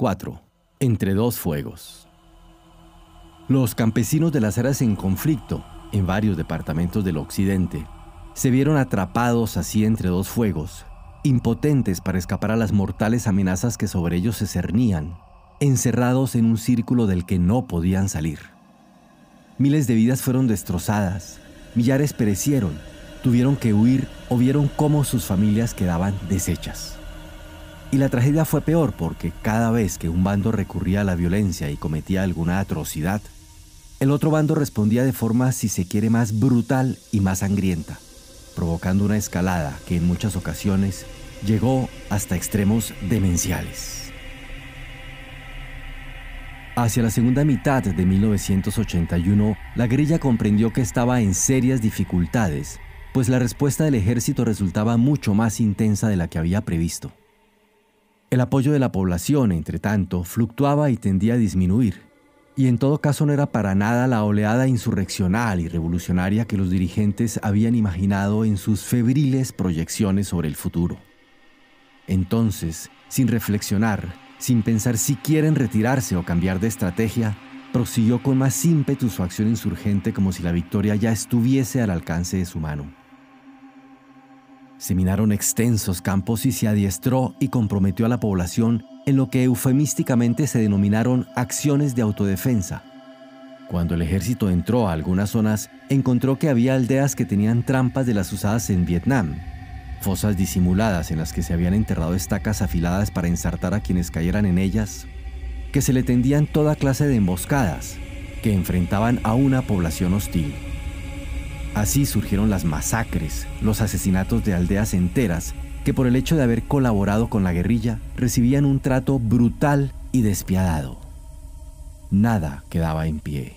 4. Entre dos fuegos. Los campesinos de las áreas en conflicto, en varios departamentos del occidente, se vieron atrapados así entre dos fuegos, impotentes para escapar a las mortales amenazas que sobre ellos se cernían, encerrados en un círculo del que no podían salir. Miles de vidas fueron destrozadas, millares perecieron, tuvieron que huir o vieron cómo sus familias quedaban deshechas. Y la tragedia fue peor porque cada vez que un bando recurría a la violencia y cometía alguna atrocidad, el otro bando respondía de forma, si se quiere, más brutal y más sangrienta, provocando una escalada que en muchas ocasiones llegó hasta extremos demenciales. Hacia la segunda mitad de 1981, la guerrilla comprendió que estaba en serias dificultades, pues la respuesta del ejército resultaba mucho más intensa de la que había previsto. El apoyo de la población, entre tanto, fluctuaba y tendía a disminuir, y en todo caso no era para nada la oleada insurreccional y revolucionaria que los dirigentes habían imaginado en sus febriles proyecciones sobre el futuro. Entonces, sin reflexionar, sin pensar si quieren retirarse o cambiar de estrategia, prosiguió con más ímpetu su acción insurgente como si la victoria ya estuviese al alcance de su mano. Se minaron extensos campos y se adiestró y comprometió a la población en lo que eufemísticamente se denominaron acciones de autodefensa. Cuando el ejército entró a algunas zonas, encontró que había aldeas que tenían trampas de las usadas en Vietnam, fosas disimuladas en las que se habían enterrado estacas afiladas para ensartar a quienes cayeran en ellas, que se le tendían toda clase de emboscadas, que enfrentaban a una población hostil. Así surgieron las masacres, los asesinatos de aldeas enteras que por el hecho de haber colaborado con la guerrilla recibían un trato brutal y despiadado. Nada quedaba en pie.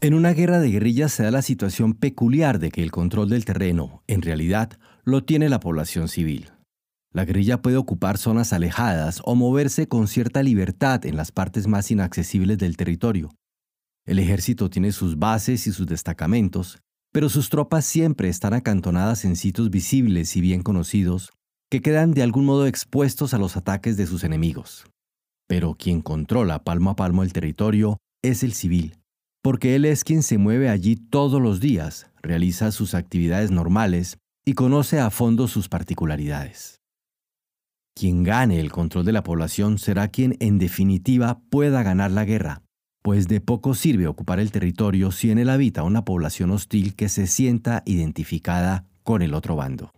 En una guerra de guerrillas se da la situación peculiar de que el control del terreno, en realidad, lo tiene la población civil. La guerrilla puede ocupar zonas alejadas o moverse con cierta libertad en las partes más inaccesibles del territorio, el ejército tiene sus bases y sus destacamentos, pero sus tropas siempre están acantonadas en sitios visibles y bien conocidos que quedan de algún modo expuestos a los ataques de sus enemigos. Pero quien controla palmo a palmo el territorio es el civil, porque él es quien se mueve allí todos los días, realiza sus actividades normales y conoce a fondo sus particularidades. Quien gane el control de la población será quien en definitiva pueda ganar la guerra, pues de poco sirve ocupar el territorio si en él habita una población hostil que se sienta identificada con el otro bando.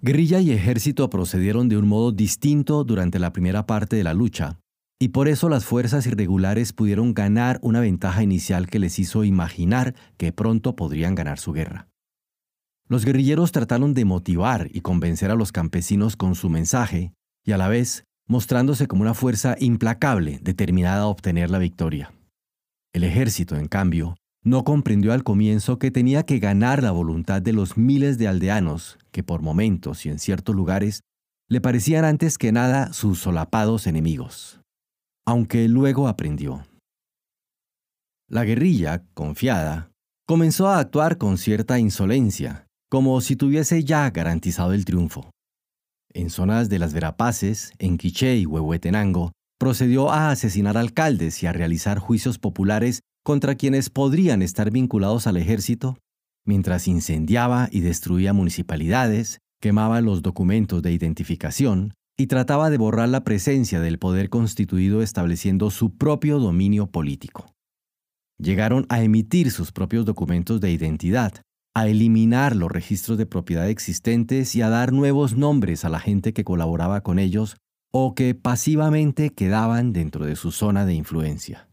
Guerrilla y ejército procedieron de un modo distinto durante la primera parte de la lucha, y por eso las fuerzas irregulares pudieron ganar una ventaja inicial que les hizo imaginar que pronto podrían ganar su guerra. Los guerrilleros trataron de motivar y convencer a los campesinos con su mensaje, y a la vez mostrándose como una fuerza implacable determinada a obtener la victoria. El ejército, en cambio, no comprendió al comienzo que tenía que ganar la voluntad de los miles de aldeanos que por momentos y en ciertos lugares le parecían antes que nada sus solapados enemigos, aunque luego aprendió. La guerrilla, confiada, comenzó a actuar con cierta insolencia, como si tuviese ya garantizado el triunfo en zonas de las Verapaces, en Quiché y Huehuetenango, procedió a asesinar alcaldes y a realizar juicios populares contra quienes podrían estar vinculados al ejército, mientras incendiaba y destruía municipalidades, quemaba los documentos de identificación y trataba de borrar la presencia del poder constituido estableciendo su propio dominio político. Llegaron a emitir sus propios documentos de identidad, a eliminar los registros de propiedad existentes y a dar nuevos nombres a la gente que colaboraba con ellos o que pasivamente quedaban dentro de su zona de influencia.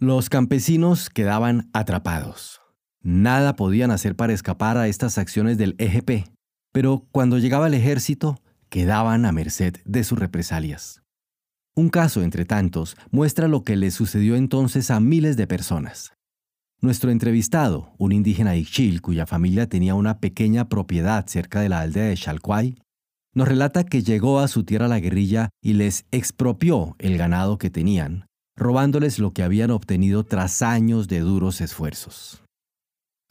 Los campesinos quedaban atrapados. Nada podían hacer para escapar a estas acciones del EGP, pero cuando llegaba el ejército, quedaban a merced de sus represalias. Un caso, entre tantos, muestra lo que le sucedió entonces a miles de personas. Nuestro entrevistado, un indígena Ixchil cuya familia tenía una pequeña propiedad cerca de la aldea de Chalcuay, nos relata que llegó a su tierra la guerrilla y les expropió el ganado que tenían, robándoles lo que habían obtenido tras años de duros esfuerzos.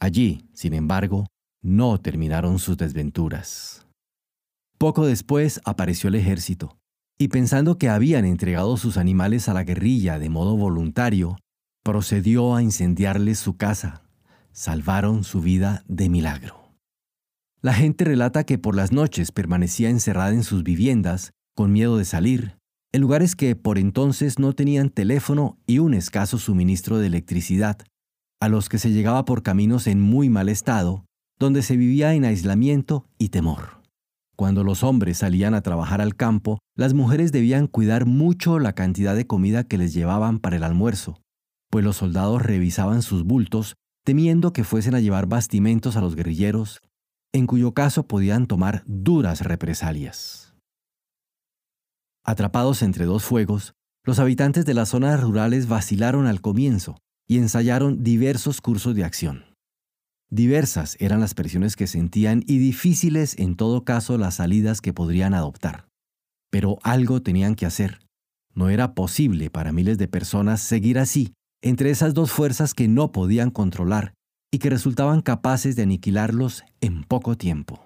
Allí, sin embargo, no terminaron sus desventuras. Poco después apareció el ejército, y pensando que habían entregado sus animales a la guerrilla de modo voluntario, procedió a incendiarles su casa. Salvaron su vida de milagro. La gente relata que por las noches permanecía encerrada en sus viviendas, con miedo de salir, en lugares que por entonces no tenían teléfono y un escaso suministro de electricidad, a los que se llegaba por caminos en muy mal estado, donde se vivía en aislamiento y temor. Cuando los hombres salían a trabajar al campo, las mujeres debían cuidar mucho la cantidad de comida que les llevaban para el almuerzo, pues los soldados revisaban sus bultos temiendo que fuesen a llevar bastimentos a los guerrilleros, en cuyo caso podían tomar duras represalias. Atrapados entre dos fuegos, los habitantes de las zonas rurales vacilaron al comienzo y ensayaron diversos cursos de acción. Diversas eran las presiones que sentían y difíciles en todo caso las salidas que podrían adoptar. Pero algo tenían que hacer. No era posible para miles de personas seguir así, entre esas dos fuerzas que no podían controlar y que resultaban capaces de aniquilarlos en poco tiempo.